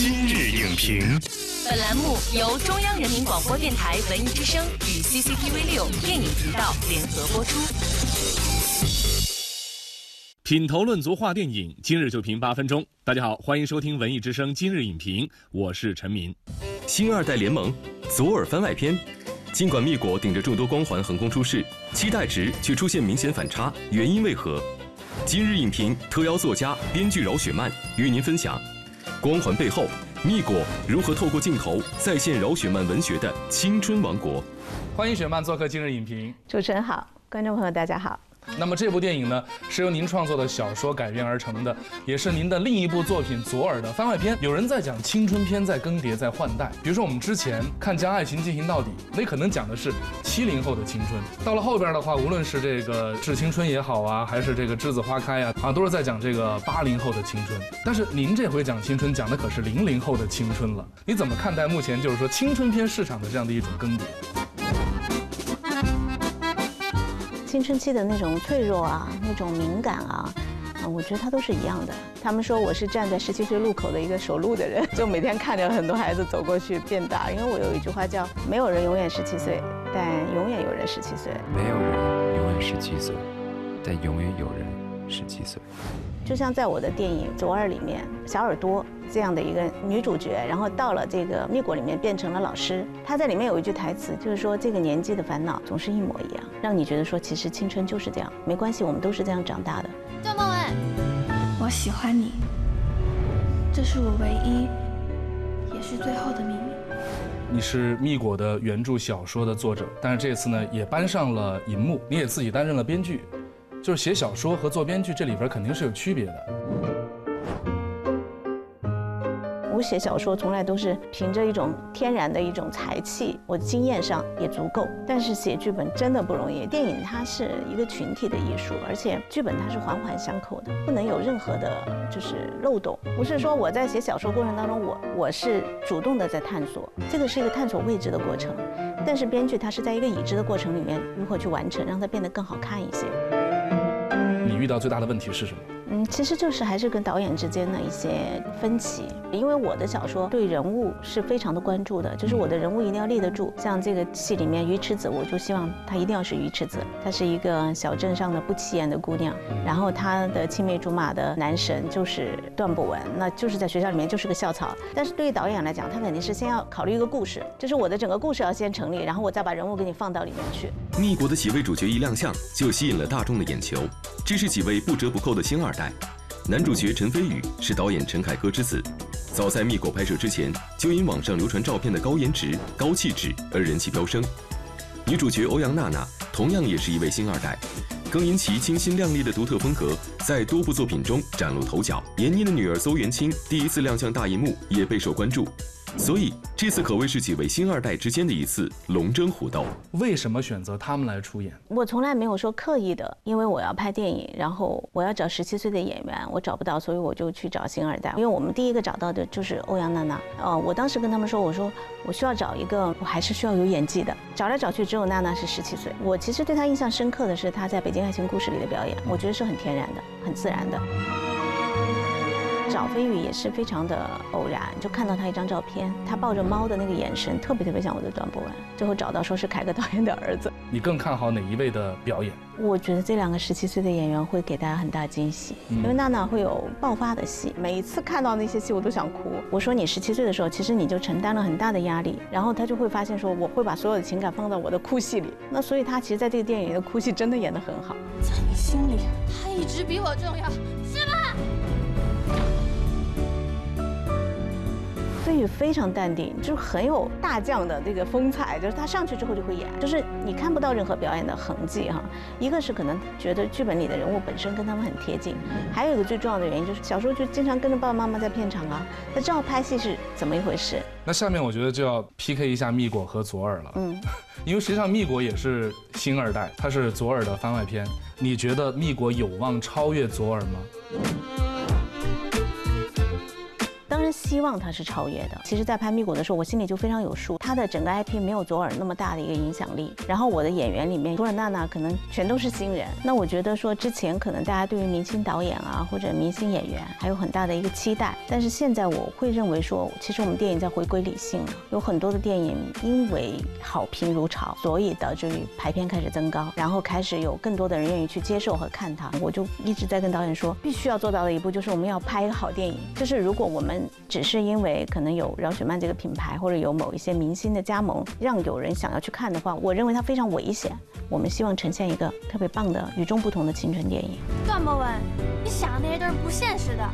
今日影评，本栏目由中央人民广播电台文艺之声与 CCTV 六电影频道联合播出。品头论足话电影，今日就评八分钟。大家好，欢迎收听文艺之声今日影评，我是陈明。新二代联盟，左耳番外篇。尽管蜜果顶着众多光环横空出世，期待值却出现明显反差，原因为何？今日影评特邀作家、编剧饶雪漫与您分享。光环背后，蜜果如何透过镜头再现饶雪漫文学的青春王国？欢迎雪漫做客今日影评。主持人好，观众朋友大家好。那么这部电影呢，是由您创作的小说改编而成的，也是您的另一部作品《左耳》的番外篇。有人在讲青春片在更迭，在换代。比如说我们之前看《将爱情进行到底》，那可能讲的是七零后的青春。到了后边的话，无论是这个《致青春》也好啊，还是这个《栀子花开》啊，啊，都是在讲这个八零后的青春。但是您这回讲青春，讲的可是零零后的青春了。你怎么看待目前就是说青春片市场的这样的一种更迭？青春期的那种脆弱啊，那种敏感啊，啊，我觉得他都是一样的。他们说我是站在十七岁路口的一个守路的人，就每天看着很多孩子走过去变大。因为我有一句话叫“没有人永远十七岁，但永远有人十七岁”。没有人永远十七岁，但永远有人十七岁。就像在我的电影《左耳》里面，小耳朵这样的一个女主角，然后到了这个蜜果里面变成了老师。她在里面有一句台词，就是说这个年纪的烦恼总是一模一样，让你觉得说其实青春就是这样，没关系，我们都是这样长大的。段梦文，我喜欢你，这是我唯一也是最后的秘密。你是蜜果的原著小说的作者，但是这次呢也搬上了银幕，你也自己担任了编剧。就是写小说和做编剧，这里边肯定是有区别的。我写小说从来都是凭着一种天然的一种才气，我经验上也足够。但是写剧本真的不容易。电影它是一个群体的艺术，而且剧本它是环环相扣的，不能有任何的就是漏洞。不是说我在写小说过程当中，我我是主动的在探索，这个是一个探索未知的过程。但是编剧他是在一个已知的过程里面如何去完成，让它变得更好看一些。你遇到最大的问题是什么？嗯，其实就是还是跟导演之间的一些分歧。因为我的小说对人物是非常的关注的，就是我的人物一定要立得住。像这个戏里面鱼池子，我就希望她一定要是鱼池子，她是一个小镇上的不起眼的姑娘。然后她的青梅竹马的男神就是段不文，那就是在学校里面就是个校草。但是对于导演来讲，他肯定是先要考虑一个故事，就是我的整个故事要先成立，然后我再把人物给你放到里面去。逆国的几位主角一亮相就吸引了大众的眼球，这是几位不折不扣的星二代。男主角陈飞宇是导演陈凯歌之子，早在《蜜果》拍摄之前，就因网上流传照片的高颜值、高气质而人气飙升。女主角欧阳娜娜同样也是一位星二代，更因其清新亮丽的独特风格，在多部作品中崭露头角。闫妮的女儿邹元清第一次亮相大荧幕，也备受关注。所以这次可谓是几位星二代之间的一次龙争虎斗。为什么选择他们来出演？我从来没有说刻意的，因为我要拍电影，然后我要找十七岁的演员，我找不到，所以我就去找星二代。因为我们第一个找到的就是欧阳娜娜。哦，我当时跟他们说，我说我需要找一个，我还是需要有演技的。找来找去，只有娜娜是十七岁。我其实对她印象深刻的是她在《北京爱情故事》里的表演，我觉得是很天然的，很自然的。找飞宇也是非常的偶然，就看到他一张照片，他抱着猫的那个眼神特别特别像我的段博文。最后找到说是凯歌导演的儿子。你更看好哪一位的表演？我觉得这两个十七岁的演员会给大家很大惊喜，因为娜娜会有爆发的戏，每一次看到那些戏我都想哭。我说你十七岁的时候，其实你就承担了很大的压力，然后他就会发现说我会把所有的情感放到我的哭戏里。那所以他其实在这个电影里的哭戏真的演得很好。在你心里，他一直比我重要，飞宇非常淡定，就是很有大将的这个风采，就是他上去之后就会演，就是你看不到任何表演的痕迹哈。一个是可能觉得剧本里的人物本身跟他们很贴近，还有一个最重要的原因就是小时候就经常跟着爸爸妈妈在片场啊，他知道拍戏是怎么一回事。那下面我觉得就要 PK 一下蜜果和左耳了，嗯，因为实际上蜜果也是星二代，他是左耳的番外篇，你觉得蜜果有望超越左耳吗？希望它是超越的。其实，在拍《蜜果》的时候，我心里就非常有数，它的整个 IP 没有左耳那么大的一个影响力。然后我的演员里面，除了娜娜，可能全都是新人。那我觉得说，之前可能大家对于明星导演啊，或者明星演员，还有很大的一个期待。但是现在我会认为说，其实我们电影在回归理性了。有很多的电影因为好评如潮，所以导致于排片开始增高，然后开始有更多的人愿意去接受和看它。我就一直在跟导演说，必须要做到的一步就是我们要拍一个好电影。就是如果我们只是因为可能有饶雪漫这个品牌，或者有某一些明星的加盟，让有人想要去看的话，我认为它非常危险。我们希望呈现一个特别棒的、与众不同的青春电影。段博文，你想的那些都是不现实的，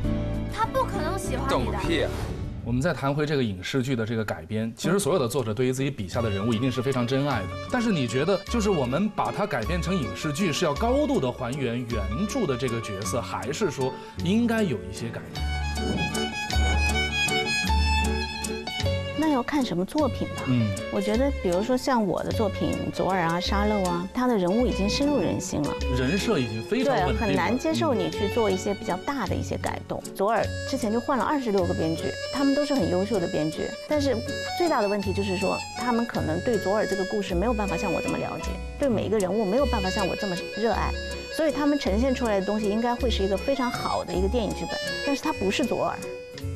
他不可能喜欢你的。懂个屁！我们再谈回这个影视剧的这个改编，其实所有的作者对于自己笔下的人物一定是非常珍爱的。但是你觉得，就是我们把它改编成影视剧，是要高度的还原原著的这个角色，还是说应该有一些改变？要看什么作品吧。嗯，我觉得，比如说像我的作品《左耳》啊、《沙漏》啊，他的人物已经深入人心了，人设已经非常对，很难接受你去做一些比较大的一些改动。左耳之前就换了二十六个编剧，他们都是很优秀的编剧，但是最大的问题就是说，他们可能对左耳这个故事没有办法像我这么了解，对每一个人物没有办法像我这么热爱。所以他们呈现出来的东西应该会是一个非常好的一个电影剧本，但是它不是左耳，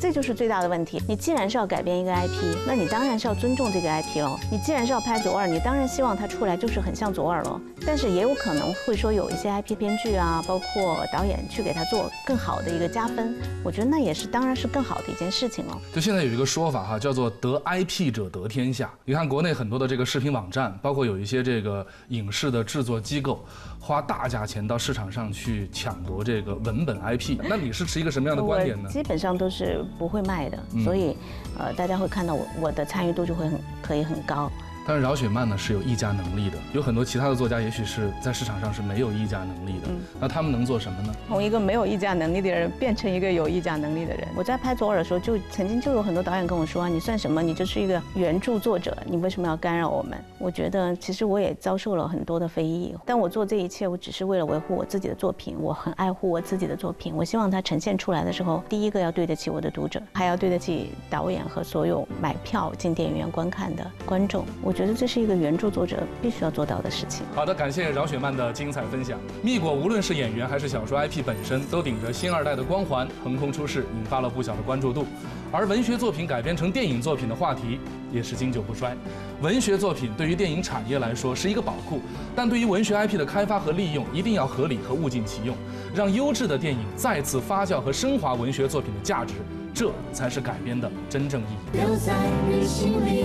这就是最大的问题。你既然是要改编一个 IP，那你当然是要尊重这个 IP 喽。你既然是要拍左耳，你当然希望它出来就是很像左耳喽。但是也有可能会说有一些 IP 编剧啊，包括导演去给他做更好的一个加分，我觉得那也是当然是更好的一件事情了。就现在有一个说法哈，叫做得 IP 者得天下。你看国内很多的这个视频网站，包括有一些这个影视的制作机构，花大价钱到市场上去抢夺这个文本 IP。那你是持一个什么样的观点呢？基本上都是不会卖的，所以呃大家会看到我我的参与度就会很可以很高。但是饶雪漫呢是有议价能力的，有很多其他的作家也许是在市场上是没有议价能力的。那他们能做什么呢？从一个没有议价能力的人变成一个有议价能力的人。我在拍左耳的时候，就曾经就有很多导演跟我说啊，你算什么？你就是一个原著作者，你为什么要干扰我们？我觉得其实我也遭受了很多的非议，但我做这一切，我只是为了维护我自己的作品，我很爱护我自己的作品，我希望它呈现出来的时候，第一个要对得起我的读者，还要对得起导演和所有买票进电影院观看的观众。我觉得这是一个原著作者必须要做到的事情。好的，感谢饶雪漫的精彩分享。蜜果无论是演员还是小说 IP 本身，都顶着新二代的光环，横空出世，引发了不小的关注度。而文学作品改编成电影作品的话题也是经久不衰。文学作品对于电影产业来说是一个宝库，但对于文学 IP 的开发和利用，一定要合理和物尽其用，让优质的电影再次发酵和升华文学作品的价值，这才是改编的真正意义。留在你心里，